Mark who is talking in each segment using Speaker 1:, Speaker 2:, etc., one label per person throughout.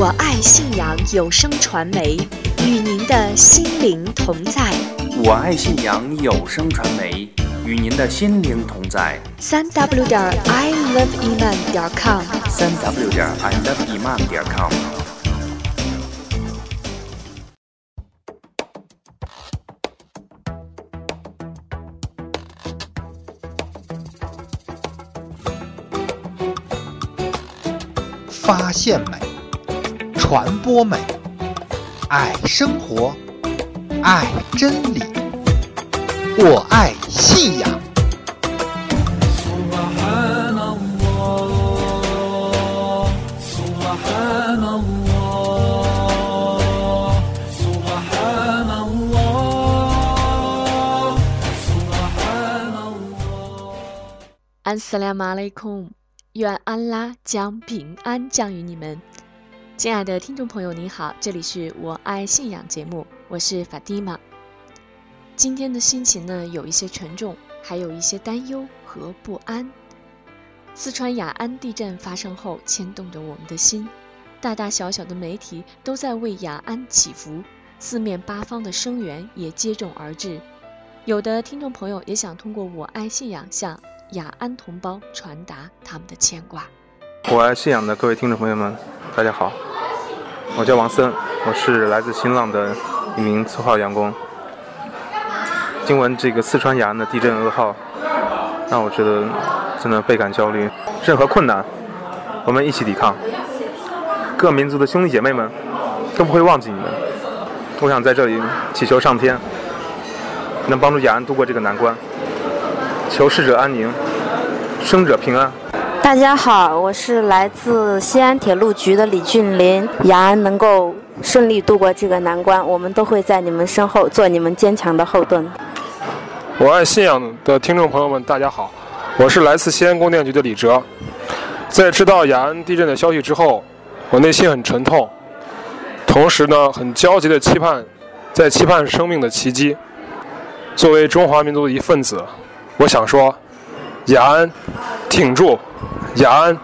Speaker 1: 我爱信阳有声传媒，与您的心灵同在。
Speaker 2: 我爱信阳有声传媒，与您的心灵同在。
Speaker 1: 三 w 点 i love iman 点 com，
Speaker 2: 三 w 点 i love iman 点 com。
Speaker 3: 发现美，传播美，爱生活，爱真理，我爱信仰。
Speaker 1: 安斯拉马雷孔，愿安拉将平安降于你们。亲爱的听众朋友，你好，这里是我爱信仰节目，我是法蒂玛。今天的心情呢，有一些沉重，还有一些担忧和不安。四川雅安地震发生后，牵动着我们的心，大大小小的媒体都在为雅安祈福，四面八方的声援也接踵而至。有的听众朋友也想通过我爱信仰向雅安同胞传达他们的牵挂。
Speaker 4: 我爱信仰的各位听众朋友们，大家好，我叫王森，我是来自新浪的一名策划员工。听闻这个四川雅安的地震噩耗，让我觉得真的倍感焦虑。任何困难，我们一起抵抗。各民族的兄弟姐妹们都不会忘记你们。我想在这里祈求上天能帮助雅安度过这个难关，求逝者安宁，生者平安。
Speaker 5: 大家好，我是来自西安铁路局的李俊林。雅安能够顺利度过这个难关，我们都会在你们身后做你们坚强的后盾。
Speaker 6: 我爱信仰的听众朋友们，大家好，我是来自西安供电局的李哲。在知道雅安地震的消息之后，我内心很沉痛，同时呢，很焦急的期盼，在期盼生命的奇迹。作为中华民族的一份子，我想说，雅安，挺住！雅安，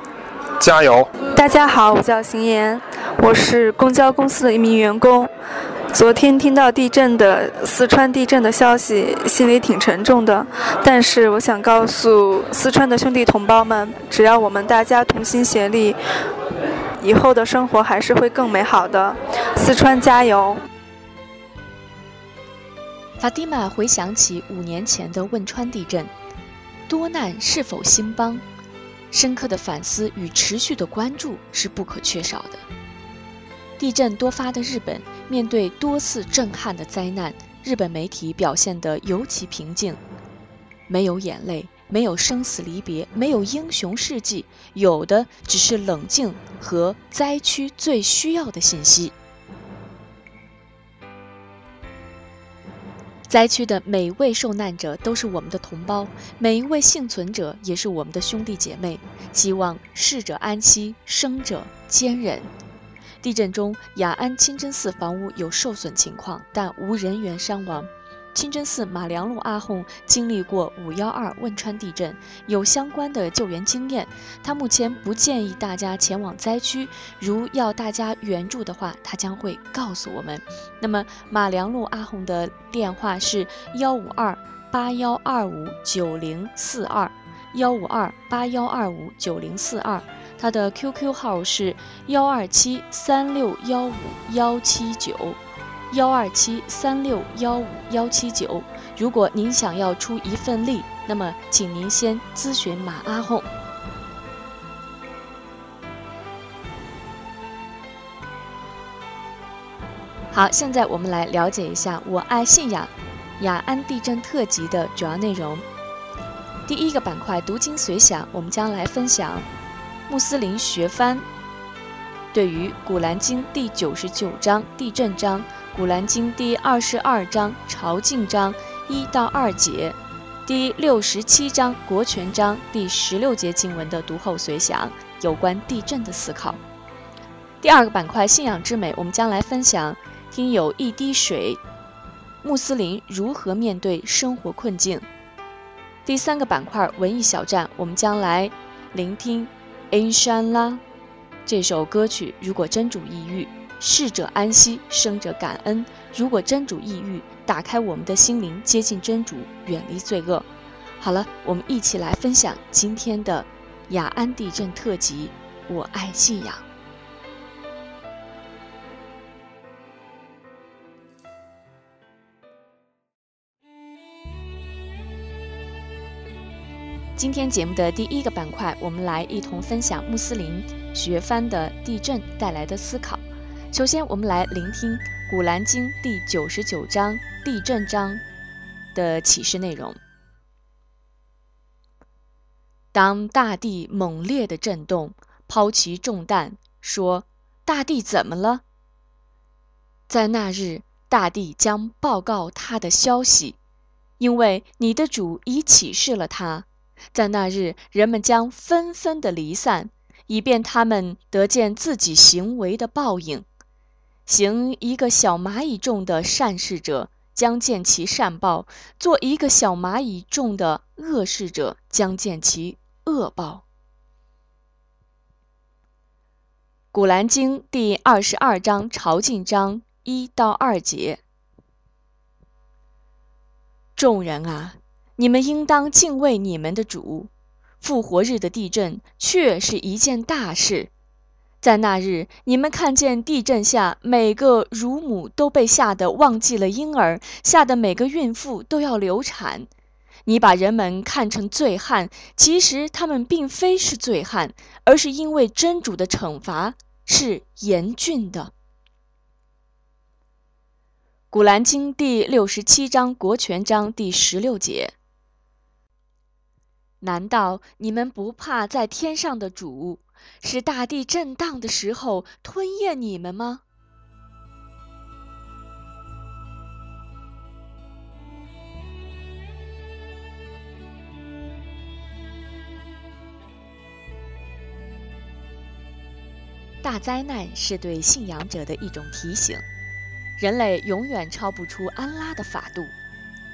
Speaker 6: 加油！
Speaker 7: 大家好，我叫邢岩，我是公交公司的一名员工。昨天听到地震的四川地震的消息，心里挺沉重的。但是我想告诉四川的兄弟同胞们，只要我们大家同心协力，以后的生活还是会更美好的。四川加油！
Speaker 1: 法蒂玛回想起五年前的汶川地震，多难是否兴邦？深刻的反思与持续的关注是不可缺少的。地震多发的日本，面对多次震撼的灾难，日本媒体表现得尤其平静，没有眼泪，没有生死离别，没有英雄事迹，有的只是冷静和灾区最需要的信息。灾区的每一位受难者都是我们的同胞，每一位幸存者也是我们的兄弟姐妹。希望逝者安息，生者坚忍。地震中，雅安清真寺房屋有受损情况，但无人员伤亡。清真寺马良路阿訇经历过五幺二汶川地震，有相关的救援经验。他目前不建议大家前往灾区，如要大家援助的话，他将会告诉我们。那么马良路阿訇的电话是幺五二八幺二五九零四二，幺五二八幺二五九零四二。他的 QQ 号是幺二七三六幺五幺七九。幺二七三六幺五幺七九。如果您想要出一份力，那么请您先咨询马阿訇。好，现在我们来了解一下《我爱信仰》雅安地震特辑的主要内容。第一个板块“读经随想”，我们将来分享穆斯林学翻对于《古兰经》第九十九章地震章。《古兰经》第二十二章朝觐章一到二节，第六十七章国权章第十六节经文的读后随想，有关地震的思考。第二个板块信仰之美，我们将来分享听友一滴水，穆斯林如何面对生活困境。第三个板块文艺小站，我们将来聆听安沙拉这首歌曲如果真主抑郁，逝者安息，生者感恩。如果真主抑郁，打开我们的心灵，接近真主，远离罪恶。好了，我们一起来分享今天的雅安地震特辑。我爱信仰。今天节目的第一个板块，我们来一同分享穆斯林学翻的地震带来的思考。首先，我们来聆听《古兰经》第九十九章地震章的启示内容。当大地猛烈的震动。抛其重担，说：“大地怎么了？”在那日，大地将报告他的消息，因为你的主已启示了他。在那日，人们将纷纷的离散，以便他们得见自己行为的报应。行一个小蚂蚁重的善事者，将见其善报；做一个小蚂蚁重的恶事者，将见其恶报。古兰经第二十二章朝觐章一到二节：众人啊，你们应当敬畏你们的主。复活日的地震却是一件大事。在那日，你们看见地震下每个乳母都被吓得忘记了婴儿，吓得每个孕妇都要流产。你把人们看成醉汉，其实他们并非是醉汉，而是因为真主的惩罚。是严峻的。古兰经第六十七章国权章第十六节：难道你们不怕在天上的主，是大地震荡的时候吞咽你们吗？大灾难是对信仰者的一种提醒，人类永远超不出安拉的法度。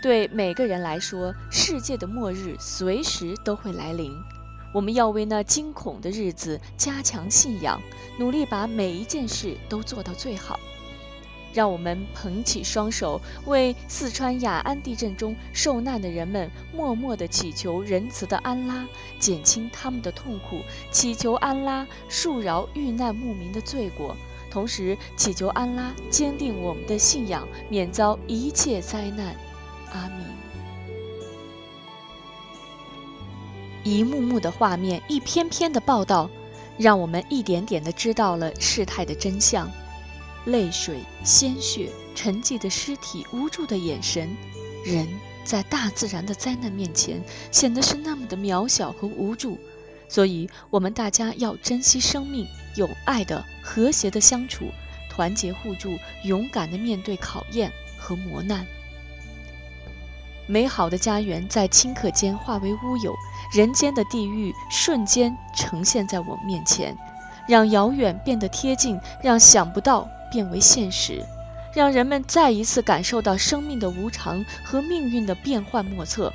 Speaker 1: 对每个人来说，世界的末日随时都会来临。我们要为那惊恐的日子加强信仰，努力把每一件事都做到最好。让我们捧起双手，为四川雅安地震中受难的人们默默地祈求仁慈的安拉减轻他们的痛苦，祈求安拉恕饶遇难牧民的罪过，同时祈求安拉坚定我们的信仰，免遭一切灾难。阿弥。一幕幕的画面，一篇篇的报道，让我们一点点地知道了事态的真相。泪水、鲜血、沉寂的尸体、无助的眼神，人在大自然的灾难面前显得是那么的渺小和无助。所以，我们大家要珍惜生命，有爱的、和谐的相处，团结互助，勇敢的面对考验和磨难。美好的家园在顷刻间化为乌有，人间的地狱瞬间呈现在我们面前，让遥远变得贴近，让想不到。变为现实，让人们再一次感受到生命的无常和命运的变幻莫测。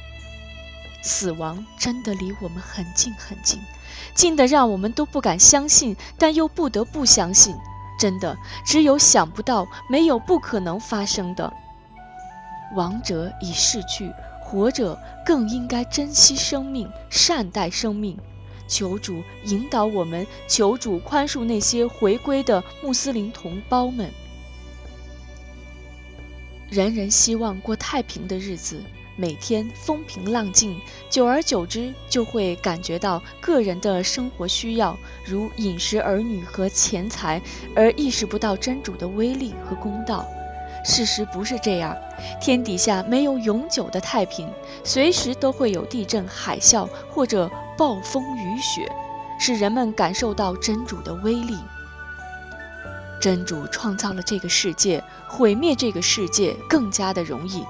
Speaker 1: 死亡真的离我们很近很近，近的让我们都不敢相信，但又不得不相信。真的，只有想不到，没有不可能发生的。亡者已逝去，活着更应该珍惜生命，善待生命。求主引导我们，求主宽恕那些回归的穆斯林同胞们。人人希望过太平的日子，每天风平浪静，久而久之就会感觉到个人的生活需要，如饮食、儿女和钱财，而意识不到真主的威力和公道。事实不是这样，天底下没有永久的太平，随时都会有地震、海啸或者暴风雨雪，使人们感受到真主的威力。真主创造了这个世界，毁灭这个世界更加的容易。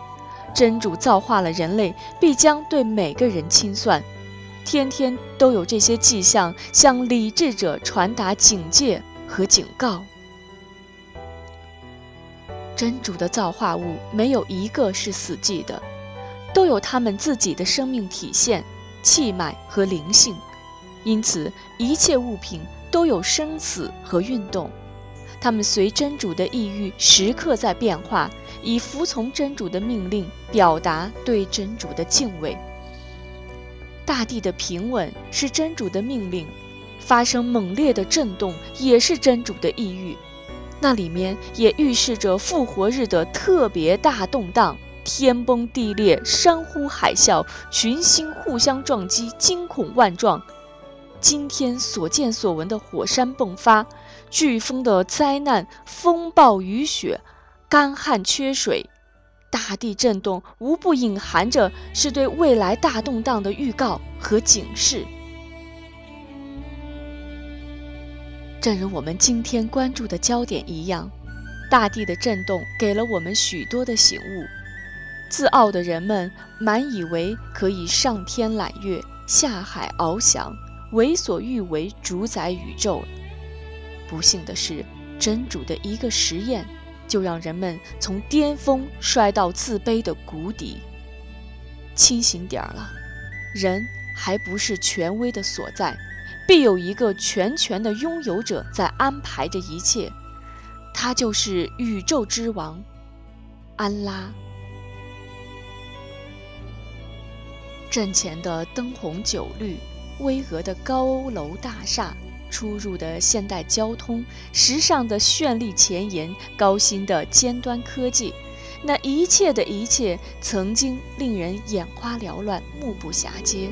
Speaker 1: 真主造化了人类，必将对每个人清算。天天都有这些迹象向理智者传达警戒和警告。真主的造化物没有一个是死寂的，都有他们自己的生命体现、气脉和灵性，因此一切物品都有生死和运动，他们随真主的意欲时刻在变化，以服从真主的命令表达对真主的敬畏。大地的平稳是真主的命令，发生猛烈的震动也是真主的意欲，那里面也预示着复活日的特别大动荡。天崩地裂，山呼海啸，群星互相撞击，惊恐万状。今天所见所闻的火山迸发、飓风的灾难、风暴雨雪、干旱缺水、大地震动，无不隐含着是对未来大动荡的预告和警示。正如我们今天关注的焦点一样，大地的震动给了我们许多的醒悟。自傲的人们满以为可以上天揽月、下海翱翔，为所欲为，主宰宇宙。不幸的是，真主的一个实验，就让人们从巅峰摔到自卑的谷底。清醒点儿了，人还不是权威的所在，必有一个全权的拥有者在安排着一切，他就是宇宙之王，安拉。阵前的灯红酒绿、巍峨的高楼大厦、出入的现代交通、时尚的绚丽前沿、高新的尖端科技，那一切的一切，曾经令人眼花缭乱、目不暇接，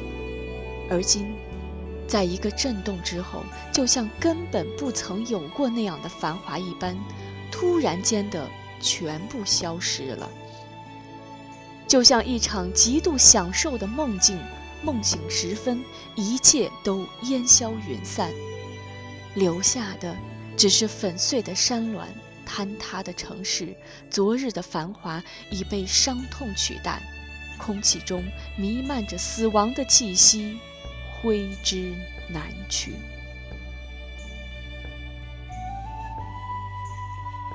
Speaker 1: 而今，在一个震动之后，就像根本不曾有过那样的繁华一般，突然间的全部消失了。就像一场极度享受的梦境，梦醒时分，一切都烟消云散，留下的只是粉碎的山峦、坍塌的城市。昨日的繁华已被伤痛取代，空气中弥漫着死亡的气息，挥之难去。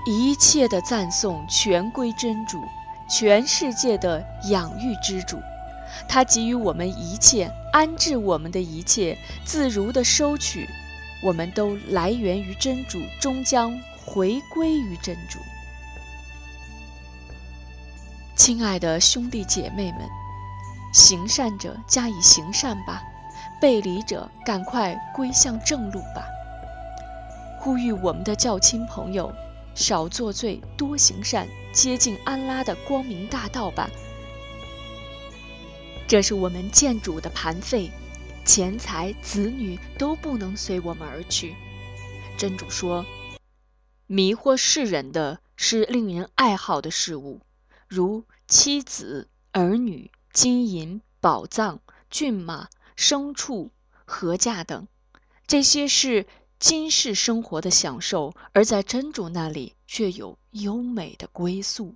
Speaker 1: 一切的赞颂全归真主。全世界的养育之主，他给予我们一切，安置我们的一切，自如的收取，我们都来源于真主，终将回归于真主。亲爱的兄弟姐妹们，行善者加以行善吧，背离者赶快归向正路吧。呼吁我们的教亲朋友。少作罪，多行善，接近安拉的光明大道吧。这是我们建主的盘费，钱财、子女都不能随我们而去。真主说：“迷惑世人的是令人爱好的事物，如妻子、儿女、金银、宝藏、骏马、牲畜、禾稼等，这些是。”今世生活的享受，而在真主那里却有优美的归宿。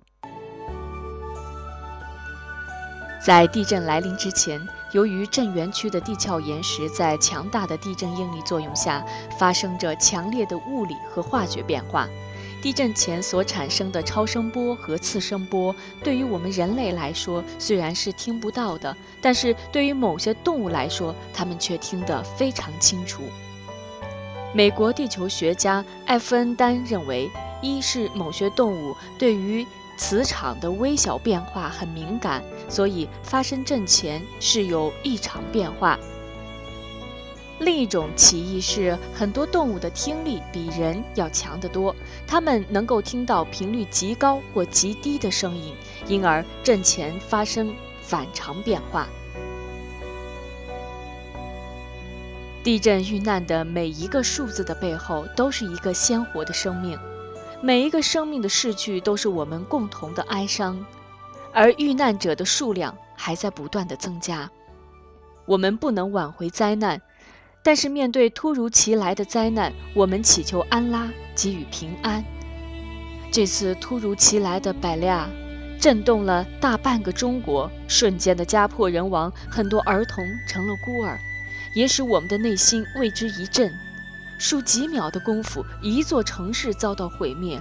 Speaker 1: 在地震来临之前，由于震源区的地壳岩石在强大的地震应力作用下，发生着强烈的物理和化学变化。地震前所产生的超声波和次声波，对于我们人类来说虽然是听不到的，但是对于某些动物来说，它们却听得非常清楚。美国地球学家艾夫恩丹认为，一是某些动物对于磁场的微小变化很敏感，所以发生震前是有异常变化；另一种歧义是，很多动物的听力比人要强得多，它们能够听到频率极高或极低的声音，因而震前发生反常变化。地震遇难的每一个数字的背后，都是一个鲜活的生命。每一个生命的逝去，都是我们共同的哀伤。而遇难者的数量还在不断的增加。我们不能挽回灾难，但是面对突如其来的灾难，我们祈求安拉给予平安。这次突如其来的百利亚，震动了大半个中国，瞬间的家破人亡，很多儿童成了孤儿。也使我们的内心为之一震。数几秒的功夫，一座城市遭到毁灭。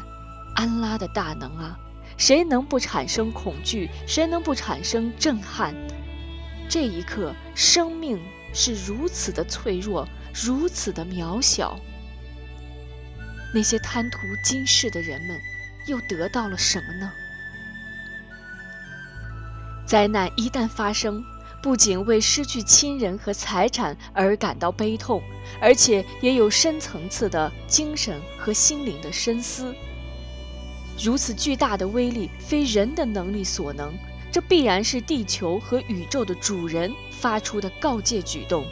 Speaker 1: 安拉的大能啊，谁能不产生恐惧？谁能不产生震撼？这一刻，生命是如此的脆弱，如此的渺小。那些贪图今世的人们又得到了什么呢？灾难一旦发生，不仅为失去亲人和财产而感到悲痛，而且也有深层次的精神和心灵的深思。如此巨大的威力，非人的能力所能，这必然是地球和宇宙的主人发出的告诫举动。《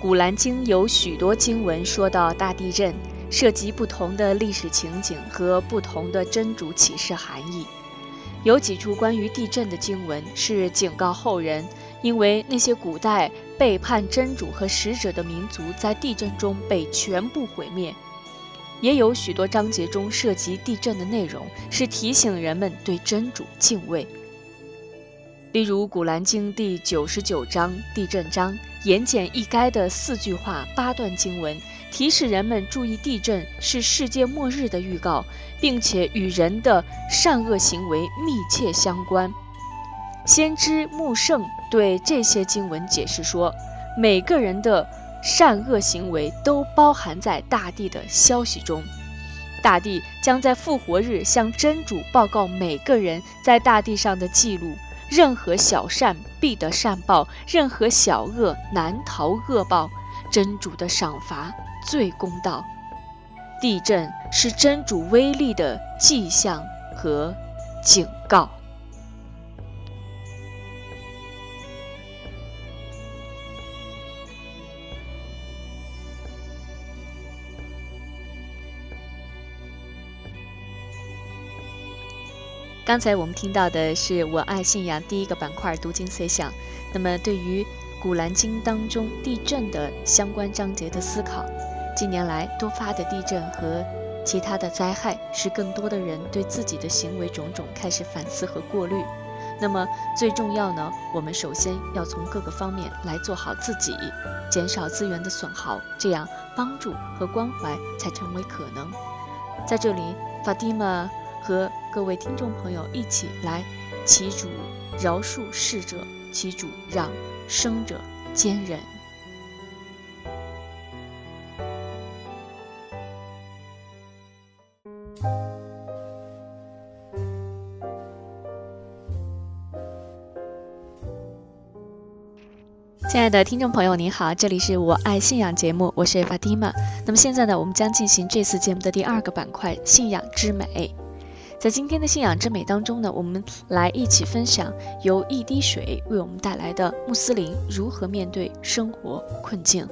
Speaker 1: 古兰经》有许多经文说到大地震，涉及不同的历史情景和不同的真主启示含义。有几处关于地震的经文是警告后人，因为那些古代背叛真主和使者的民族在地震中被全部毁灭。也有许多章节中涉及地震的内容，是提醒人们对真主敬畏。例如，《古兰经》第九十九章地震章。言简意赅的四句话八段经文，提示人们注意地震是世界末日的预告，并且与人的善恶行为密切相关。先知穆圣对这些经文解释说，每个人的善恶行为都包含在大地的消息中，大地将在复活日向真主报告每个人在大地上的记录。任何小善必得善报，任何小恶难逃恶报。真主的赏罚最公道。地震是真主威力的迹象和警告。刚才我们听到的是我爱信仰第一个板块读经随想。那么，对于《古兰经》当中地震的相关章节的思考，近年来多发的地震和其他的灾害，使更多的人对自己的行为种种开始反思和过滤。那么，最重要呢，我们首先要从各个方面来做好自己，减少资源的损耗，这样帮助和关怀才成为可能。在这里，法蒂玛。和各位听众朋友一起来祈主饶恕逝者，祈主让生者坚忍。亲爱的听众朋友，您好，这里是我爱信仰节目，我是 Fatima。那么现在呢，我们将进行这次节目的第二个板块——信仰之美。在今天的信仰之美当中呢，我们来一起分享由一滴水为我们带来的穆斯林如何面对生活困境。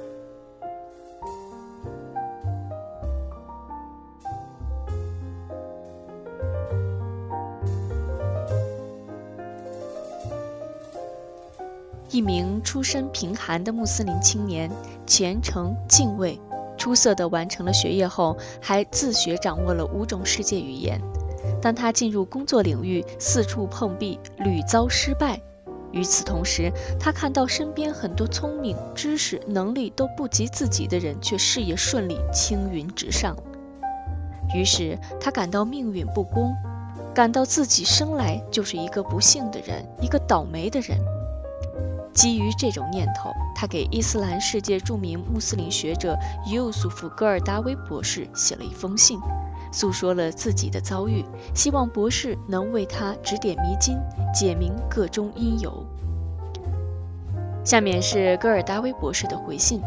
Speaker 1: 一名出身贫寒的穆斯林青年，虔诚敬畏，出色的完成了学业后，还自学掌握了五种世界语言。当他进入工作领域，四处碰壁，屡遭失败。与此同时，他看到身边很多聪明、知识、能力都不及自己的人，却事业顺利，青云直上。于是他感到命运不公，感到自己生来就是一个不幸的人，一个倒霉的人。基于这种念头，他给伊斯兰世界著名穆斯林学者尤苏夫·戈尔达威博士写了一封信。诉说了自己的遭遇，希望博士能为他指点迷津，解明个中因由。下面是戈尔达威博士的回信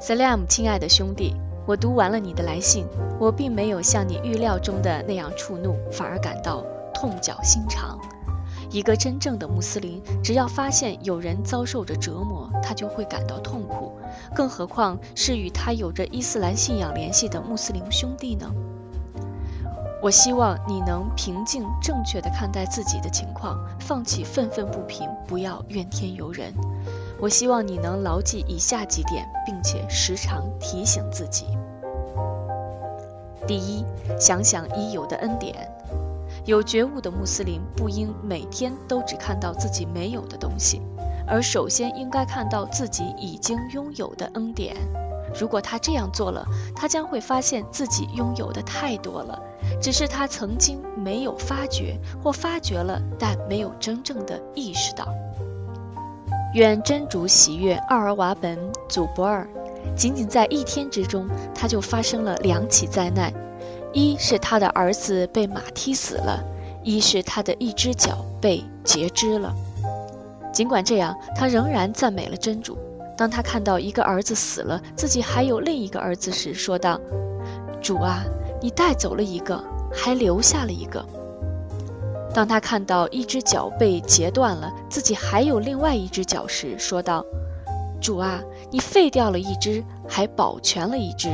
Speaker 1: ：Salam，亲爱的兄弟，我读完了你的来信，我并没有像你预料中的那样触怒，反而感到痛脚心肠。一个真正的穆斯林，只要发现有人遭受着折磨，他就会感到痛苦，更何况是与他有着伊斯兰信仰联系的穆斯林兄弟呢？我希望你能平静、正确地看待自己的情况，放弃愤愤不平，不要怨天尤人。我希望你能牢记以下几点，并且时常提醒自己：第一，想想已有的恩典。有觉悟的穆斯林不应每天都只看到自己没有的东西，而首先应该看到自己已经拥有的恩典。如果他这样做了，他将会发现自己拥有的太多了，只是他曾经没有发觉，或发觉了但没有真正的意识到。愿真主喜悦奥尔瓦本祖博尔。仅仅在一天之中，他就发生了两起灾难：一是他的儿子被马踢死了，一是他的一只脚被截肢了。尽管这样，他仍然赞美了真主。当他看到一个儿子死了，自己还有另一个儿子时，说道：“主啊，你带走了一个，还留下了一个。”当他看到一只脚被截断了，自己还有另外一只脚时，说道：“主啊，你废掉了一只，还保全了一只。”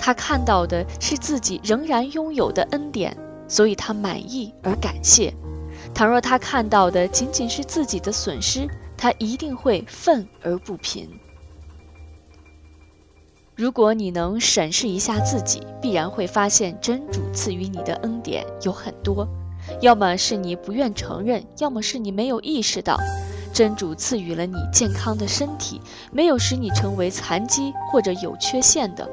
Speaker 1: 他看到的是自己仍然拥有的恩典，所以他满意而感谢。倘若他看到的仅仅是自己的损失，他一定会愤而不平。如果你能审视一下自己，必然会发现真主赐予你的恩典有很多，要么是你不愿承认，要么是你没有意识到。真主赐予了你健康的身体，没有使你成为残疾或者有缺陷的。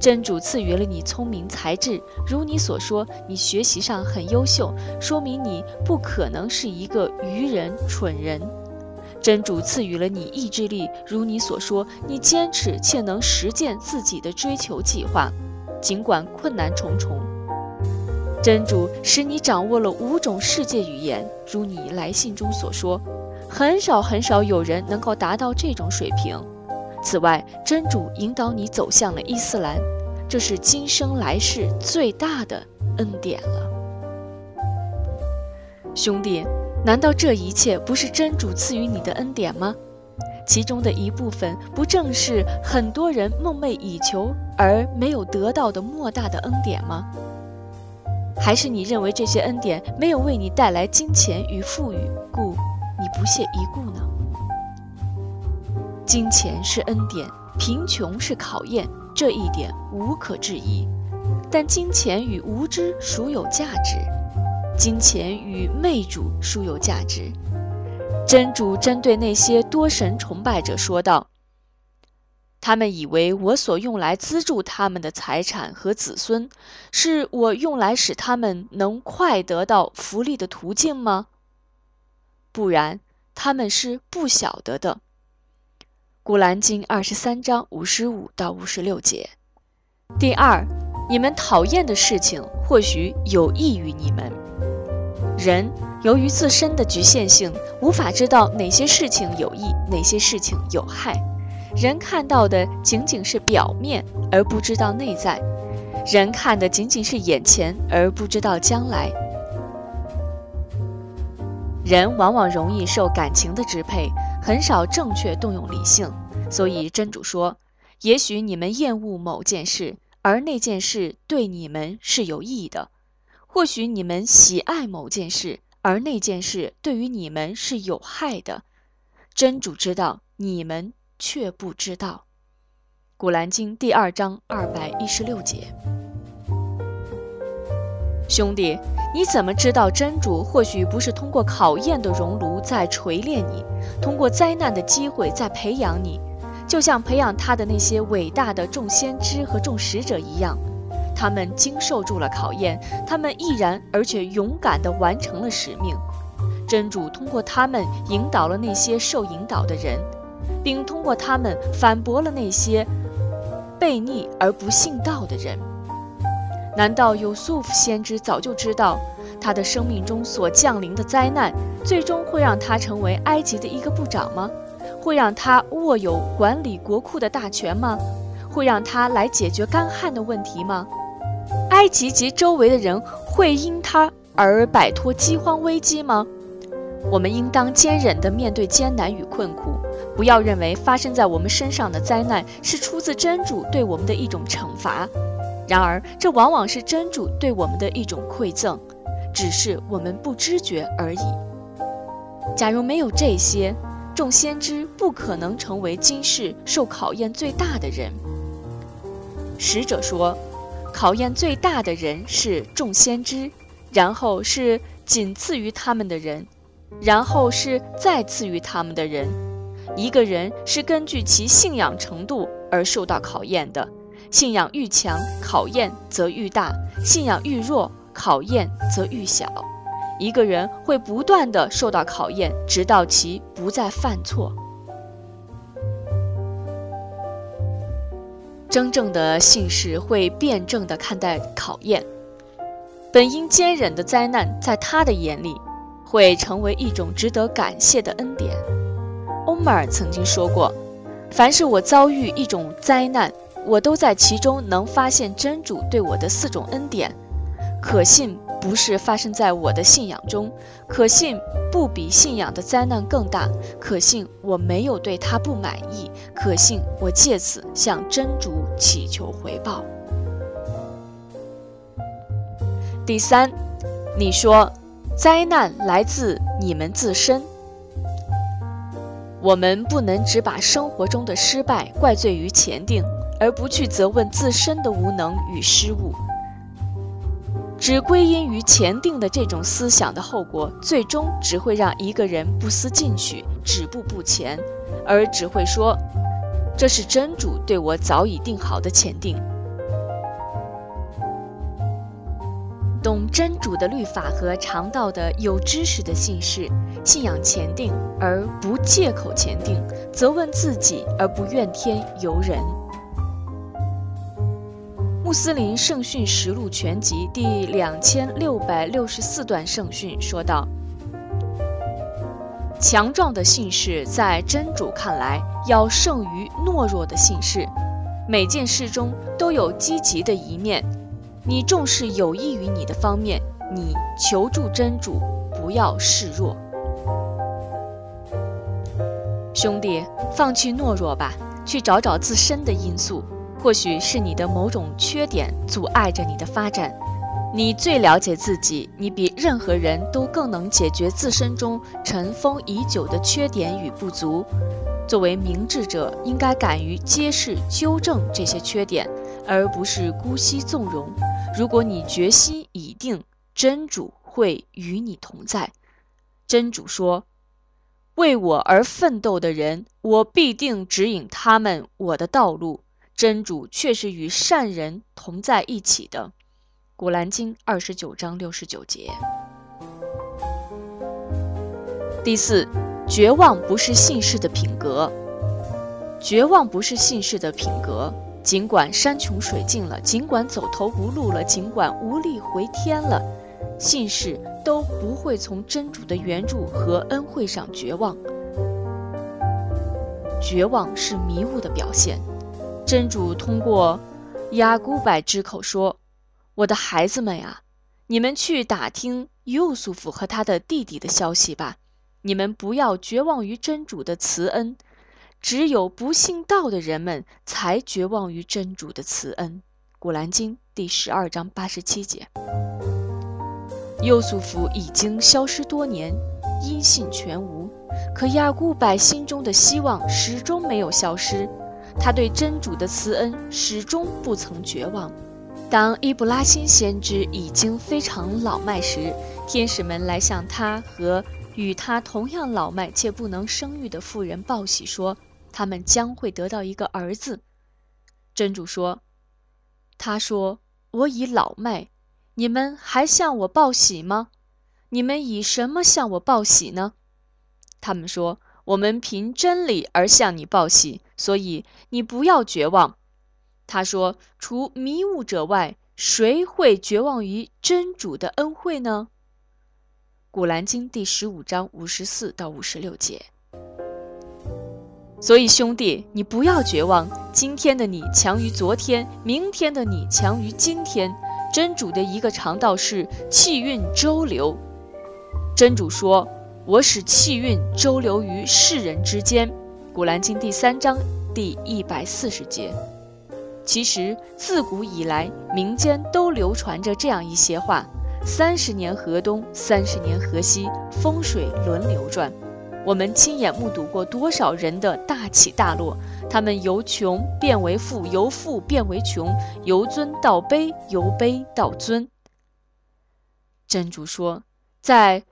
Speaker 1: 真主赐予了你聪明才智，如你所说，你学习上很优秀，说明你不可能是一个愚人、蠢人。真主赐予了你意志力，如你所说，你坚持且能实践自己的追求计划，尽管困难重重。真主使你掌握了五种世界语言，如你来信中所说，很少很少有人能够达到这种水平。此外，真主引导你走向了伊斯兰，这是今生来世最大的恩典了，兄弟。难道这一切不是真主赐予你的恩典吗？其中的一部分不正是很多人梦寐以求而没有得到的莫大的恩典吗？还是你认为这些恩典没有为你带来金钱与富裕，故你不屑一顾呢？金钱是恩典，贫穷是考验，这一点无可置疑。但金钱与无知孰有价值？金钱与媚主孰有价值。真主针对那些多神崇拜者说道：“他们以为我所用来资助他们的财产和子孙，是我用来使他们能快得到福利的途径吗？不然，他们是不晓得的。”古兰经二十三章五十五到五十六节。第二，你们讨厌的事情或许有益于你们。人由于自身的局限性，无法知道哪些事情有益，哪些事情有害。人看到的仅仅是表面，而不知道内在；人看的仅仅是眼前，而不知道将来。人往往容易受感情的支配，很少正确动用理性。所以真主说：“也许你们厌恶某件事，而那件事对你们是有益的。”或许你们喜爱某件事，而那件事对于你们是有害的。真主知道，你们却不知道。古兰经第二章二百一十六节。兄弟，你怎么知道真主或许不是通过考验的熔炉在锤炼你，通过灾难的机会在培养你，就像培养他的那些伟大的众先知和众使者一样？他们经受住了考验，他们毅然而且勇敢地完成了使命。真主通过他们引导了那些受引导的人，并通过他们反驳了那些悖逆而不信道的人。难道有苏夫先知早就知道，他的生命中所降临的灾难，最终会让他成为埃及的一个部长吗？会让他握有管理国库的大权吗？会让他来解决干旱的问题吗？埃及及周围的人会因他而摆脱饥荒危机吗？我们应当坚忍地面对艰难与困苦，不要认为发生在我们身上的灾难是出自真主对我们的一种惩罚。然而，这往往是真主对我们的一种馈赠，只是我们不知觉而已。假如没有这些，众先知不可能成为今世受考验最大的人。使者说。考验最大的人是众先知，然后是仅次于他们的人，然后是再次于他们的人。一个人是根据其信仰程度而受到考验的，信仰愈强，考验则愈大；信仰愈弱，考验则愈小。一个人会不断的受到考验，直到其不再犯错。真正的信士会辩证的看待考验，本应坚忍的灾难，在他的眼里，会成为一种值得感谢的恩典。欧麦尔曾经说过：“凡是我遭遇一种灾难，我都在其中能发现真主对我的四种恩典。可信不是发生在我的信仰中，可信不比信仰的灾难更大，可信我没有对他不满意，可信我借此向真主祈求回报。”第三，你说，灾难来自你们自身。我们不能只把生活中的失败怪罪于前定，而不去责问自身的无能与失误。只归因于前定的这种思想的后果，最终只会让一个人不思进取、止步不前，而只会说：“这是真主对我早已定好的前定。”懂真主的律法和常道的有知识的信士，信仰前定而不借口前定，责问自己而不怨天尤人。穆斯林圣训实录全集第两千六百六十四段圣训说道：“强壮的信士在真主看来要胜于懦弱的信士，每件事中都有积极的一面。”你重视有益于你的方面，你求助真主，不要示弱。兄弟，放弃懦弱吧，去找找自身的因素，或许是你的某种缺点阻碍着你的发展。你最了解自己，你比任何人都更能解决自身中尘封已久的缺点与不足。作为明智者，应该敢于揭示、纠正这些缺点。而不是姑息纵容。如果你决心已定，真主会与你同在。真主说：“为我而奋斗的人，我必定指引他们我的道路。”真主却是与善人同在一起的。古兰经二十九章六十九节。第四，绝望不是信士的品格。绝望不是信士的品格。尽管山穷水尽了，尽管走投无路了，尽管无力回天了，信士都不会从真主的援助和恩惠上绝望。绝望是迷雾的表现。真主通过亚古柏之口说：“我的孩子们呀，你们去打听尤素夫和他的弟弟的消息吧。你们不要绝望于真主的慈恩。”只有不信道的人们才绝望于真主的慈恩，《古兰经》第十二章八十七节。优素甫已经消失多年，音信全无，可亚古柏心中的希望始终没有消失，他对真主的慈恩始终不曾绝望。当伊布拉辛先知已经非常老迈时，天使们来向他和与他同样老迈且不能生育的妇人报喜说。他们将会得到一个儿子，真主说：“他说我已老迈，你们还向我报喜吗？你们以什么向我报喜呢？”他们说：“我们凭真理而向你报喜，所以你不要绝望。”他说：“除迷雾者外，谁会绝望于真主的恩惠呢？”古兰经第十五章五十四到五十六节。所以，兄弟，你不要绝望。今天的你强于昨天，明天的你强于今天。真主的一个常道是气运周流。真主说：“我使气运周流于世人之间。”古兰经第三章第一百四十节。其实，自古以来，民间都流传着这样一些话：“三十年河东，三十年河西，风水轮流转。”我们亲眼目睹过多少人的大起大落，他们由穷变为富，由富变为穷，由尊到卑，由卑到尊。真主说，在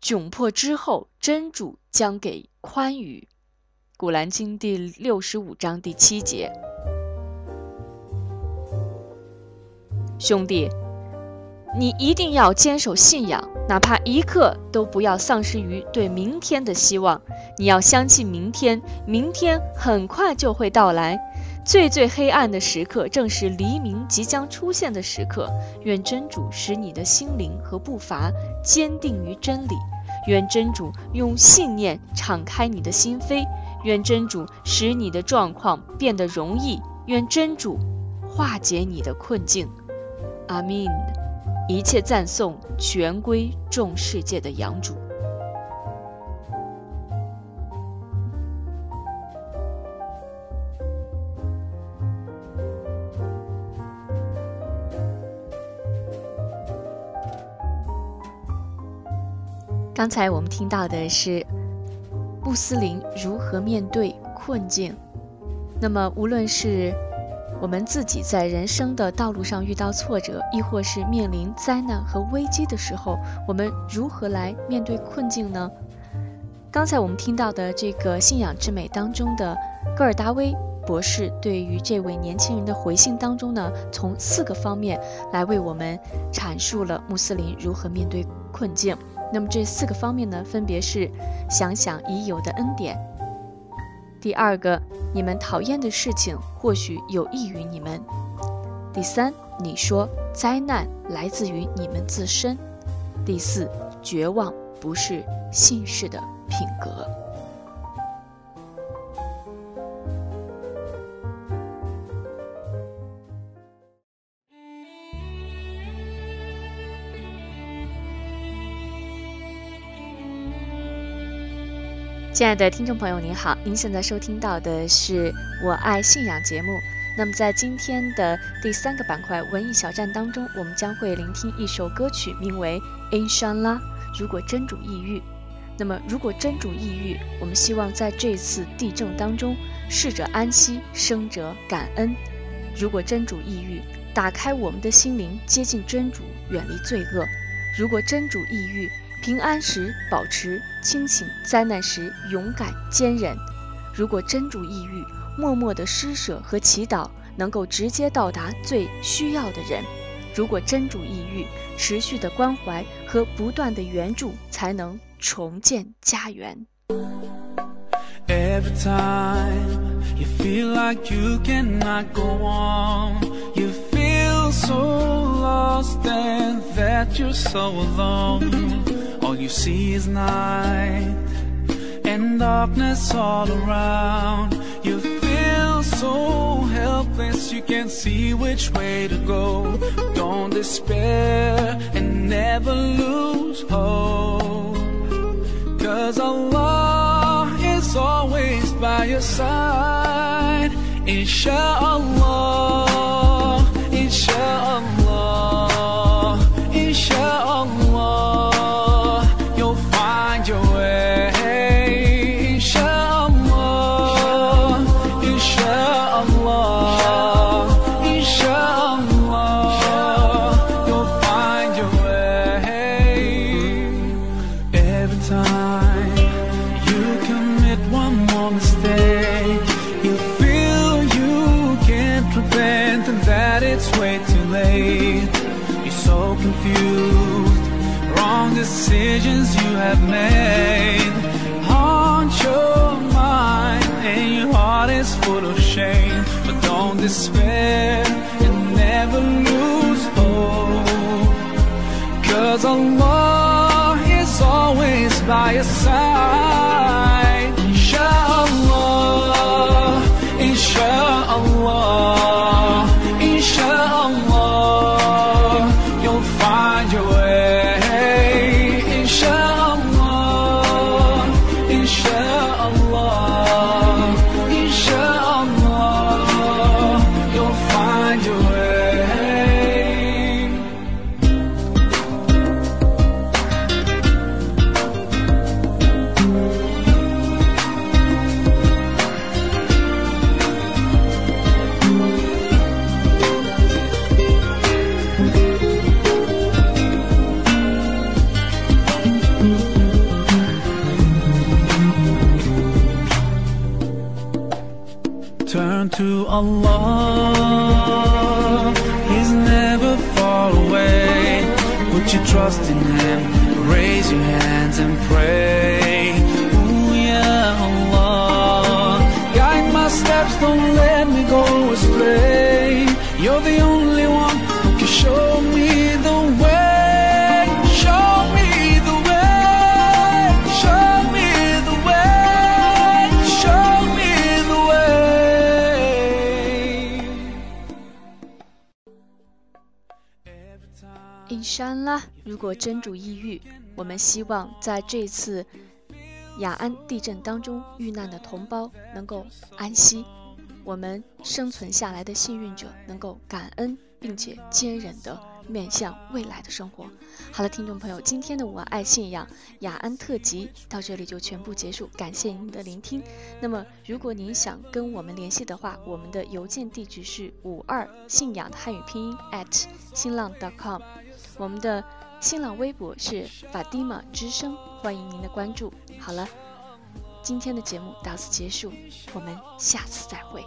Speaker 1: 窘迫之后，真主将给宽裕。古兰经第六十五章第七节。兄弟，你一定要坚守信仰，哪怕一刻都不要丧失于对明天的希望。你要相信明天，明天很快就会到来。最最黑暗的时刻，正是黎明即将出现的时刻。愿真主使你的心灵和步伐坚定于真理，愿真主用信念敞开你的心扉，愿真主使你的状况变得容易，愿真主化解你的困境。阿弥。一切赞颂全归众世界的养主。刚才我们听到的是穆斯林如何面对困境。那么，无论是我们自己在人生的道路上遇到挫折，亦或是面临灾难和危机的时候，我们如何来面对困境呢？刚才我们听到的这个《信仰之美》当中的戈尔达威博士对于这位年轻人的回信当中呢，从四个方面来为我们阐述了穆斯林如何面对困境。那么这四个方面呢，分别是想想已有的恩典。第二个。你们讨厌的事情或许有益于你们。第三，你说灾难来自于你们自身。第四，绝望不是信士的品格。亲爱的听众朋友，您好，您现在收听到的是《我爱信仰》节目。那么，在今天的第三个板块“文艺小站”当中，我们将会聆听一首歌曲，名为《Inshallah》。如果真主抑郁，那么如果真主抑郁，我们希望在这次地震当中，逝者安息，生者感恩。如果真主抑郁，打开我们的心灵，接近真主，远离罪恶。如果真主抑郁，平安时保持清醒，灾难时勇敢坚韧。如果真主抑郁，默默的施舍和祈祷能够直接到达最需要的人。如果真主抑郁，持续的关怀和不断的援助才能重建家园。
Speaker 8: All you see is night and darkness all around. You feel so helpless, you can't see which way to go. Don't despair and never lose hope. Cause Allah is always by your side. Insha'Allah,
Speaker 1: 想。山啦！如果真主抑郁，我们希望在这次雅安地震当中遇难的同胞能够安息，我们生存下来的幸运者能够感恩并且坚韧地面向未来的生活。好了，听众朋友，今天的我爱信仰雅安特辑到这里就全部结束，感谢您的聆听。那么，如果您想跟我们联系的话，我们的邮件地址是五二信仰的汉语拼音 at 新浪 .com。我们的新浪微博是法蒂玛之声，欢迎您的关注。好了，今天的节目到此结束，我们下次再会。